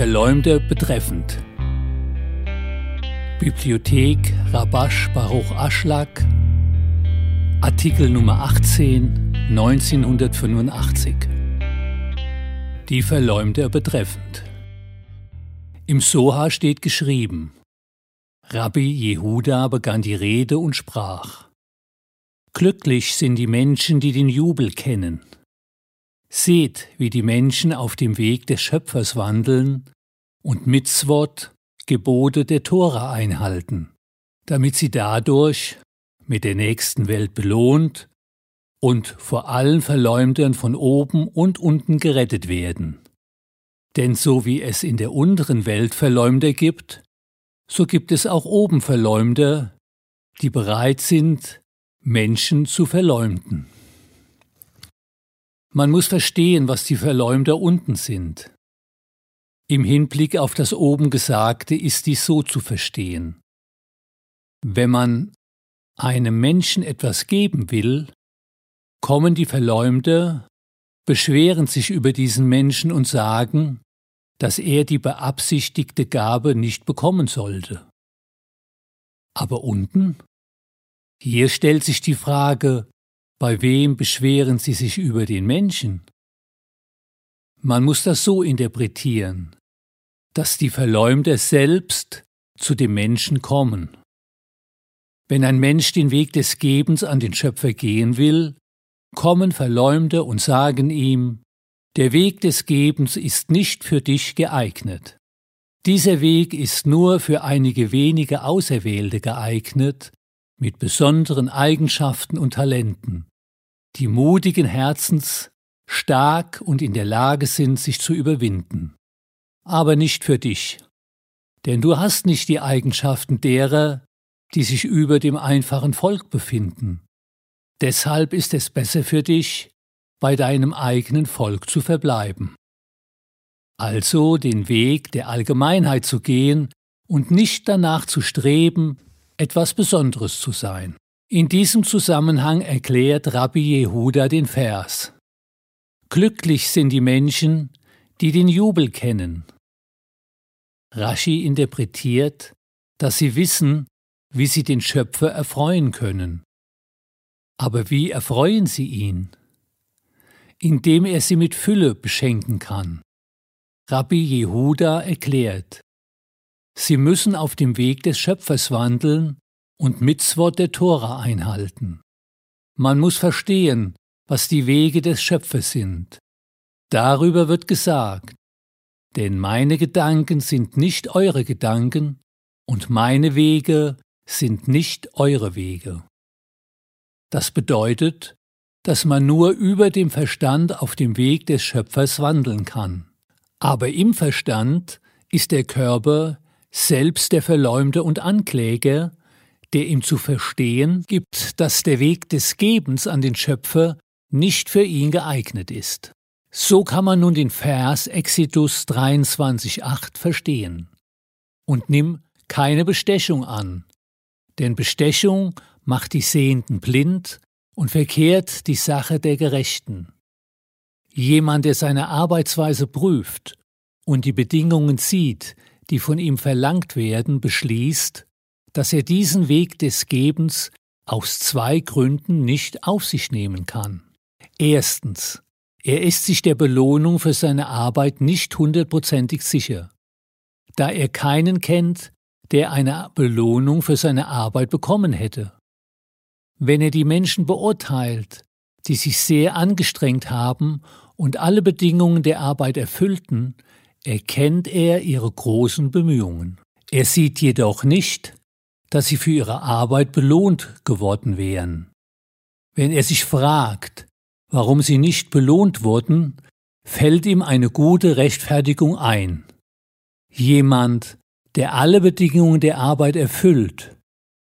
Die Verleumder betreffend. Bibliothek Rabash Baruch Aschlag Artikel Nummer 18 1985 Die Verleumder betreffend. Im Soha steht geschrieben Rabbi Jehuda begann die Rede und sprach Glücklich sind die Menschen, die den Jubel kennen. Seht, wie die Menschen auf dem Weg des Schöpfers wandeln und Mitzvot, Gebote der Tora einhalten, damit sie dadurch mit der nächsten Welt belohnt und vor allen Verleumdern von oben und unten gerettet werden. Denn so wie es in der unteren Welt Verleumder gibt, so gibt es auch oben Verleumder, die bereit sind, Menschen zu verleumden. Man muss verstehen, was die Verleumder unten sind. Im Hinblick auf das oben Gesagte ist dies so zu verstehen. Wenn man einem Menschen etwas geben will, kommen die Verleumder, beschweren sich über diesen Menschen und sagen, dass er die beabsichtigte Gabe nicht bekommen sollte. Aber unten? Hier stellt sich die Frage, bei wem beschweren sie sich über den Menschen? Man muss das so interpretieren, dass die Verleumder selbst zu dem Menschen kommen. Wenn ein Mensch den Weg des Gebens an den Schöpfer gehen will, kommen Verleumder und sagen ihm, der Weg des Gebens ist nicht für dich geeignet. Dieser Weg ist nur für einige wenige Auserwählte geeignet, mit besonderen Eigenschaften und Talenten die mutigen Herzens stark und in der Lage sind, sich zu überwinden. Aber nicht für dich, denn du hast nicht die Eigenschaften derer, die sich über dem einfachen Volk befinden. Deshalb ist es besser für dich, bei deinem eigenen Volk zu verbleiben. Also den Weg der Allgemeinheit zu gehen und nicht danach zu streben, etwas Besonderes zu sein. In diesem Zusammenhang erklärt Rabbi Jehuda den Vers. Glücklich sind die Menschen, die den Jubel kennen. Rashi interpretiert, dass sie wissen, wie sie den Schöpfer erfreuen können. Aber wie erfreuen sie ihn? Indem er sie mit Fülle beschenken kann. Rabbi Jehuda erklärt, sie müssen auf dem Weg des Schöpfers wandeln und Mitzvot der Tora einhalten. Man muss verstehen, was die Wege des Schöpfers sind. Darüber wird gesagt, denn meine Gedanken sind nicht eure Gedanken und meine Wege sind nicht eure Wege. Das bedeutet, dass man nur über dem Verstand auf dem Weg des Schöpfers wandeln kann. Aber im Verstand ist der Körper selbst der Verleumder und Ankläger, der ihm zu verstehen gibt, dass der Weg des Gebens an den Schöpfer nicht für ihn geeignet ist. So kann man nun den Vers Exodus 23,8 verstehen. Und nimm keine Bestechung an, denn Bestechung macht die Sehenden blind und verkehrt die Sache der Gerechten. Jemand, der seine Arbeitsweise prüft und die Bedingungen sieht, die von ihm verlangt werden, beschließt, dass er diesen Weg des Gebens aus zwei Gründen nicht auf sich nehmen kann. Erstens, er ist sich der Belohnung für seine Arbeit nicht hundertprozentig sicher, da er keinen kennt, der eine Belohnung für seine Arbeit bekommen hätte. Wenn er die Menschen beurteilt, die sich sehr angestrengt haben und alle Bedingungen der Arbeit erfüllten, erkennt er ihre großen Bemühungen. Er sieht jedoch nicht, dass sie für ihre Arbeit belohnt geworden wären. Wenn er sich fragt, warum sie nicht belohnt wurden, fällt ihm eine gute Rechtfertigung ein. Jemand, der alle Bedingungen der Arbeit erfüllt,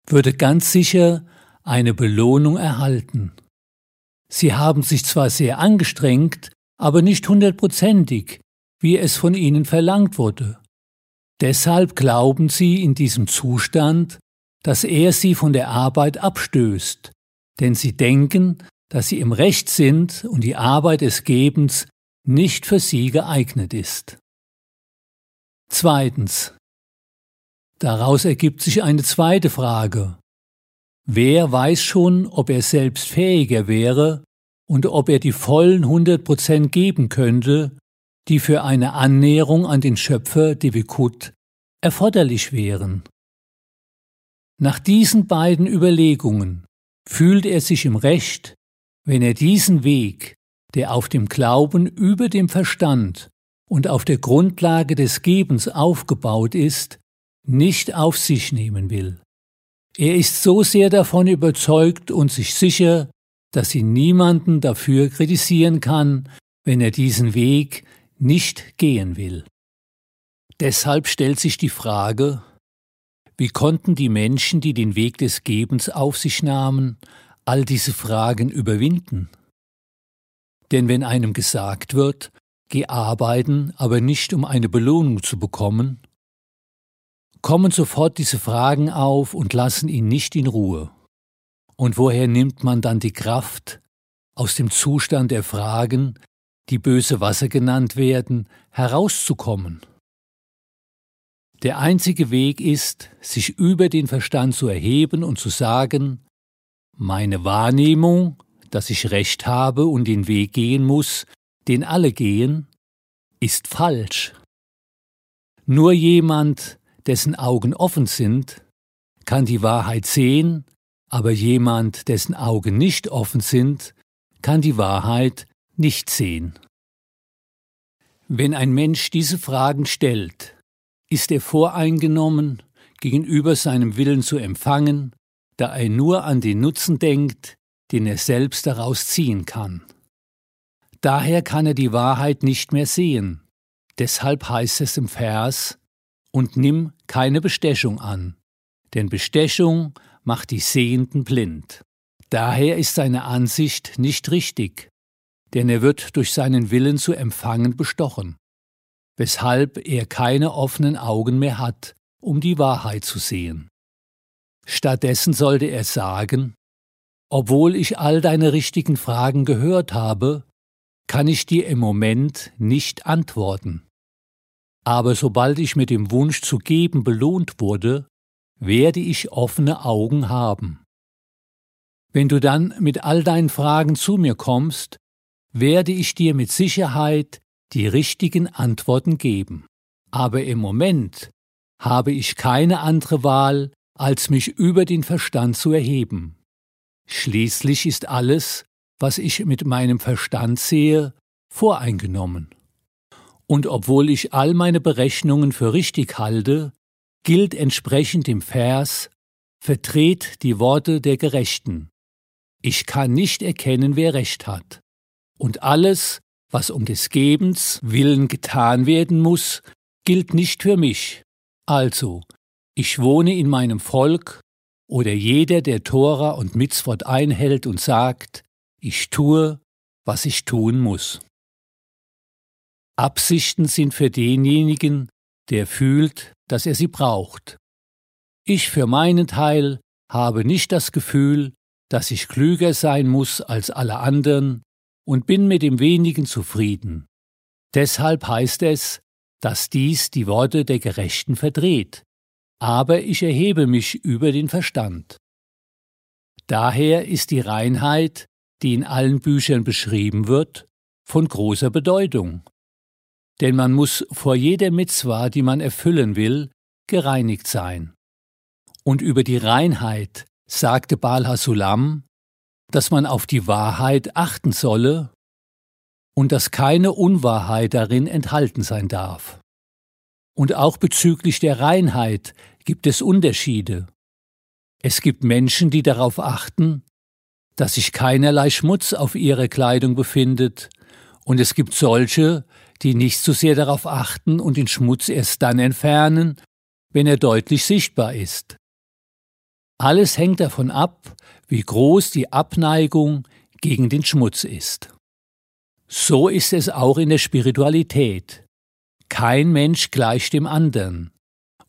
würde ganz sicher eine Belohnung erhalten. Sie haben sich zwar sehr angestrengt, aber nicht hundertprozentig, wie es von ihnen verlangt wurde. Deshalb glauben sie in diesem Zustand, dass er sie von der Arbeit abstößt, denn sie denken, dass sie im Recht sind und die Arbeit des Gebens nicht für sie geeignet ist. Zweitens. Daraus ergibt sich eine zweite Frage. Wer weiß schon, ob er selbst fähiger wäre und ob er die vollen 100 Prozent geben könnte, die für eine Annäherung an den Schöpfer Devikut erforderlich wären? Nach diesen beiden Überlegungen fühlt er sich im Recht, wenn er diesen Weg, der auf dem Glauben über dem Verstand und auf der Grundlage des Gebens aufgebaut ist, nicht auf sich nehmen will. Er ist so sehr davon überzeugt und sich sicher, dass ihn niemanden dafür kritisieren kann, wenn er diesen Weg nicht gehen will. Deshalb stellt sich die Frage, wie konnten die Menschen, die den Weg des Gebens auf sich nahmen, all diese Fragen überwinden? Denn wenn einem gesagt wird, geh arbeiten, aber nicht um eine Belohnung zu bekommen, kommen sofort diese Fragen auf und lassen ihn nicht in Ruhe. Und woher nimmt man dann die Kraft, aus dem Zustand der Fragen, die böse Wasser genannt werden, herauszukommen? Der einzige Weg ist, sich über den Verstand zu erheben und zu sagen, meine Wahrnehmung dass ich Recht habe und den Weg gehen muss, den alle gehen, ist falsch. Nur jemand, dessen Augen offen sind, kann die Wahrheit sehen, aber jemand, dessen Augen nicht offen sind, kann die Wahrheit nicht sehen. Wenn ein Mensch diese Fragen stellt, ist er voreingenommen, gegenüber seinem Willen zu empfangen, da er nur an den Nutzen denkt, den er selbst daraus ziehen kann. Daher kann er die Wahrheit nicht mehr sehen. Deshalb heißt es im Vers, und nimm keine Bestechung an, denn Bestechung macht die Sehenden blind. Daher ist seine Ansicht nicht richtig, denn er wird durch seinen Willen zu empfangen bestochen, weshalb er keine offenen Augen mehr hat, um die Wahrheit zu sehen. Stattdessen sollte er sagen, obwohl ich all deine richtigen Fragen gehört habe, kann ich dir im Moment nicht antworten. Aber sobald ich mit dem Wunsch zu geben belohnt wurde, werde ich offene Augen haben. Wenn du dann mit all deinen Fragen zu mir kommst, werde ich dir mit Sicherheit die richtigen Antworten geben. Aber im Moment habe ich keine andere Wahl, als mich über den Verstand zu erheben. Schließlich ist alles, was ich mit meinem Verstand sehe, voreingenommen. Und obwohl ich all meine Berechnungen für richtig halte, gilt entsprechend dem Vers Vertret die Worte der Gerechten. Ich kann nicht erkennen, wer Recht hat. Und alles, was um des Gebens willen getan werden muss, gilt nicht für mich. Also, ich wohne in meinem Volk oder jeder, der Tora und Mitzvot einhält und sagt, ich tue, was ich tun muss. Absichten sind für denjenigen, der fühlt, dass er sie braucht. Ich für meinen Teil habe nicht das Gefühl, dass ich klüger sein muss als alle anderen und bin mit dem wenigen zufrieden. Deshalb heißt es, dass dies die Worte der Gerechten verdreht, aber ich erhebe mich über den Verstand. Daher ist die Reinheit, die in allen Büchern beschrieben wird, von großer Bedeutung. Denn man muss vor jeder Mitzwa, die man erfüllen will, gereinigt sein. Und über die Reinheit sagte Baal Hasulam, dass man auf die Wahrheit achten solle und dass keine Unwahrheit darin enthalten sein darf. Und auch bezüglich der Reinheit gibt es Unterschiede. Es gibt Menschen, die darauf achten, dass sich keinerlei Schmutz auf ihrer Kleidung befindet, und es gibt solche, die nicht so sehr darauf achten und den Schmutz erst dann entfernen, wenn er deutlich sichtbar ist. Alles hängt davon ab, wie groß die Abneigung gegen den Schmutz ist. So ist es auch in der Spiritualität. Kein Mensch gleicht dem anderen.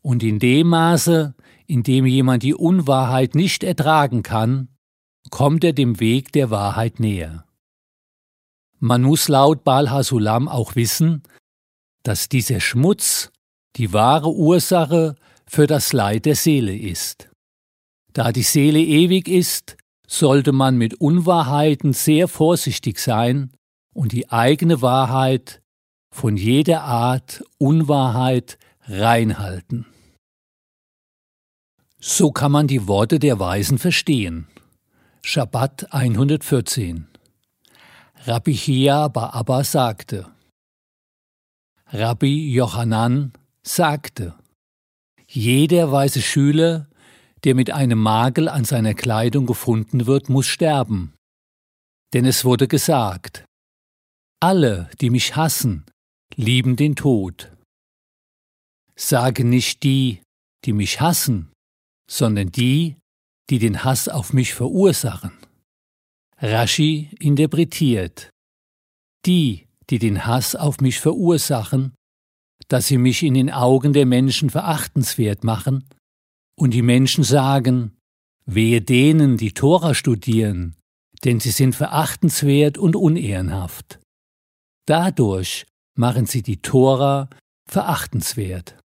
Und in dem Maße, in dem jemand die Unwahrheit nicht ertragen kann, kommt er dem Weg der Wahrheit näher. Man muss laut Baal Hasulam auch wissen, dass dieser Schmutz die wahre Ursache für das Leid der Seele ist. Da die Seele ewig ist, sollte man mit Unwahrheiten sehr vorsichtig sein und die eigene Wahrheit von jeder Art Unwahrheit reinhalten. So kann man die Worte der Weisen verstehen. Schabbat 114 Rabbi Chia Abba sagte Rabbi Johanan sagte Jeder weise Schüler, der mit einem Makel an seiner Kleidung gefunden wird, muss sterben. Denn es wurde gesagt, alle, die mich hassen, lieben den Tod. Sage nicht die, die mich hassen, sondern die, die den Hass auf mich verursachen. Rashi interpretiert die, die den Hass auf mich verursachen, dass sie mich in den Augen der Menschen verachtenswert machen, und die Menschen sagen, wehe denen, die Tora studieren, denn sie sind verachtenswert und unehrenhaft. Dadurch machen sie die Tora verachtenswert.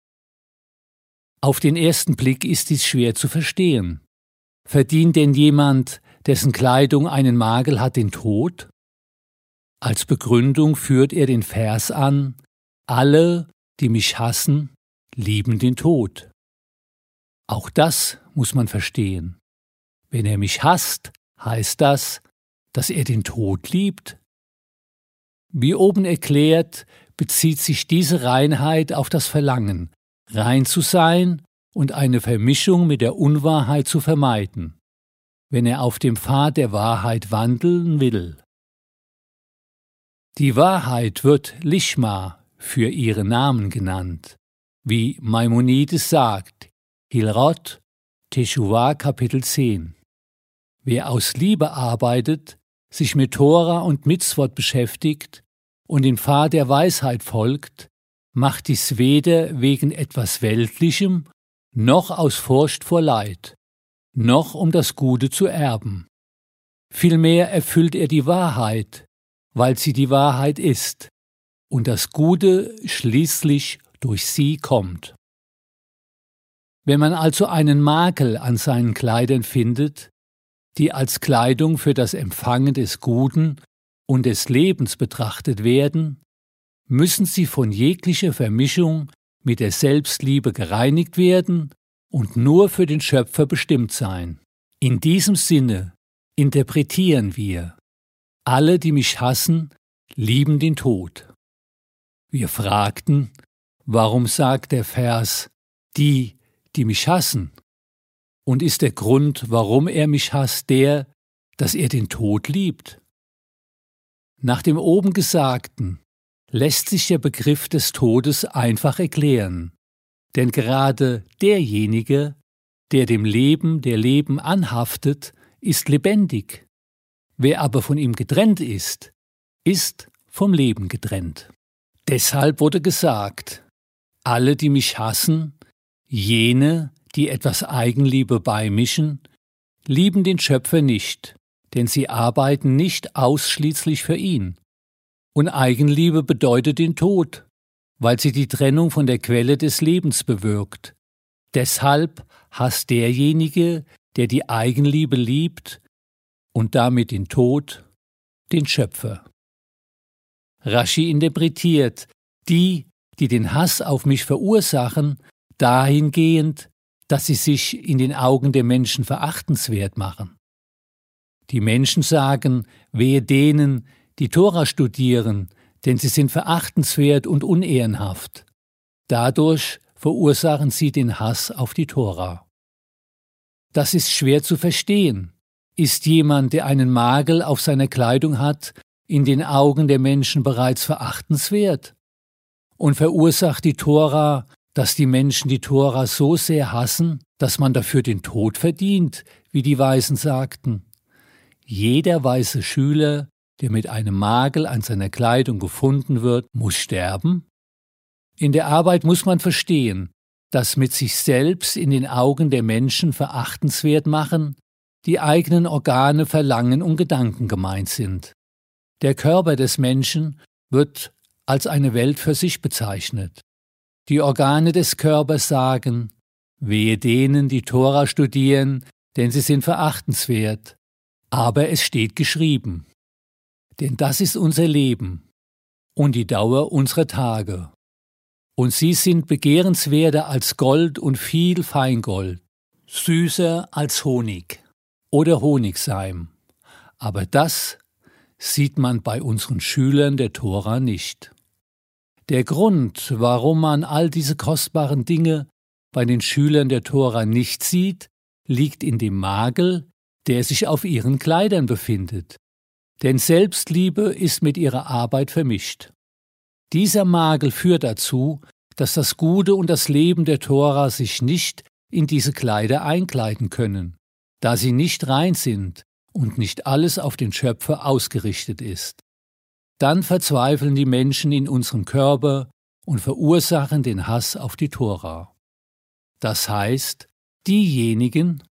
Auf den ersten Blick ist dies schwer zu verstehen. Verdient denn jemand, dessen Kleidung einen Makel hat, den Tod? Als Begründung führt er den Vers an Alle, die mich hassen, lieben den Tod. Auch das muss man verstehen. Wenn er mich hasst, heißt das, dass er den Tod liebt. Wie oben erklärt, bezieht sich diese Reinheit auf das Verlangen, rein zu sein und eine Vermischung mit der Unwahrheit zu vermeiden, wenn er auf dem Pfad der Wahrheit wandeln will. Die Wahrheit wird Lishma für ihren Namen genannt, wie Maimonides sagt, Hilrot, Teshuvah Kapitel 10. Wer aus Liebe arbeitet, sich mit Tora und Mitzvot beschäftigt und den Pfad der Weisheit folgt, macht dies weder wegen etwas Weltlichem, noch aus Furcht vor Leid, noch um das Gute zu erben. Vielmehr erfüllt er die Wahrheit, weil sie die Wahrheit ist, und das Gute schließlich durch sie kommt. Wenn man also einen Makel an seinen Kleidern findet, die als Kleidung für das Empfangen des Guten und des Lebens betrachtet werden, müssen sie von jeglicher Vermischung mit der Selbstliebe gereinigt werden und nur für den Schöpfer bestimmt sein. In diesem Sinne interpretieren wir, alle, die mich hassen, lieben den Tod. Wir fragten, warum sagt der Vers, die, die mich hassen? Und ist der Grund, warum er mich hasst, der, dass er den Tod liebt? Nach dem oben Gesagten lässt sich der Begriff des Todes einfach erklären. Denn gerade derjenige, der dem Leben der Leben anhaftet, ist lebendig. Wer aber von ihm getrennt ist, ist vom Leben getrennt. Deshalb wurde gesagt, alle, die mich hassen, jene, die etwas Eigenliebe beimischen, lieben den Schöpfer nicht, denn sie arbeiten nicht ausschließlich für ihn. Und Eigenliebe bedeutet den Tod, weil sie die Trennung von der Quelle des Lebens bewirkt. Deshalb hasst derjenige, der die Eigenliebe liebt und damit den Tod, den Schöpfer. Rashi interpretiert, die, die den Hass auf mich verursachen, dahingehend, dass sie sich in den Augen der Menschen verachtenswert machen. Die Menschen sagen, wehe denen, die Tora studieren, denn sie sind verachtenswert und unehrenhaft. Dadurch verursachen sie den Hass auf die Tora. Das ist schwer zu verstehen. Ist jemand, der einen Magel auf seiner Kleidung hat, in den Augen der Menschen bereits verachtenswert? Und verursacht die Tora, dass die Menschen die Tora so sehr hassen, dass man dafür den Tod verdient, wie die Weisen sagten? Jeder weiße Schüler der mit einem Magel an seiner Kleidung gefunden wird, muss sterben? In der Arbeit muss man verstehen, dass mit sich selbst in den Augen der Menschen verachtenswert machen, die eigenen Organe, Verlangen und Gedanken gemeint sind. Der Körper des Menschen wird als eine Welt für sich bezeichnet. Die Organe des Körpers sagen, wehe denen, die Tora studieren, denn sie sind verachtenswert. Aber es steht geschrieben. Denn das ist unser Leben und die Dauer unserer Tage. Und sie sind begehrenswerter als Gold und viel Feingold, süßer als Honig oder Honigseim. Aber das sieht man bei unseren Schülern der Tora nicht. Der Grund, warum man all diese kostbaren Dinge bei den Schülern der Tora nicht sieht, liegt in dem Magel, der sich auf ihren Kleidern befindet. Denn Selbstliebe ist mit ihrer Arbeit vermischt. Dieser Magel führt dazu, dass das Gute und das Leben der Tora sich nicht in diese Kleider einkleiden können, da sie nicht rein sind und nicht alles auf den Schöpfer ausgerichtet ist dann verzweifeln die Menschen in unserem Körper und verursachen den Hass auf die Tora. Das heißt, diejenigen,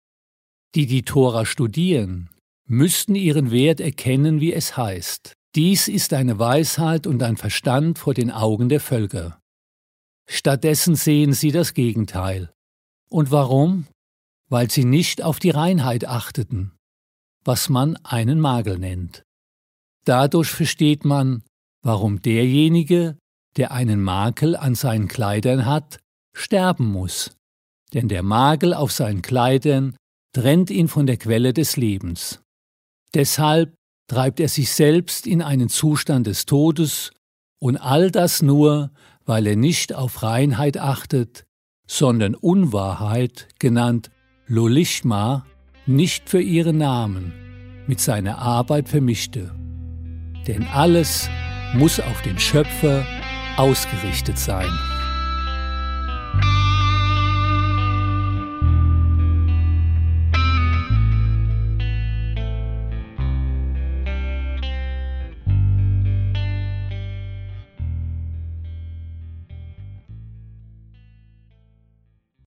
die die Tora studieren, müssten ihren Wert erkennen, wie es heißt. Dies ist eine Weisheit und ein Verstand vor den Augen der Völker. Stattdessen sehen sie das Gegenteil. Und warum? Weil sie nicht auf die Reinheit achteten, was man einen Magel nennt. Dadurch versteht man, warum derjenige, der einen Makel an seinen Kleidern hat, sterben muss. Denn der Makel auf seinen Kleidern trennt ihn von der Quelle des Lebens. Deshalb treibt er sich selbst in einen Zustand des Todes, und all das nur, weil er nicht auf Reinheit achtet, sondern Unwahrheit, genannt Lolishma, nicht für ihren Namen, mit seiner Arbeit vermischte denn alles muss auf den Schöpfer ausgerichtet sein.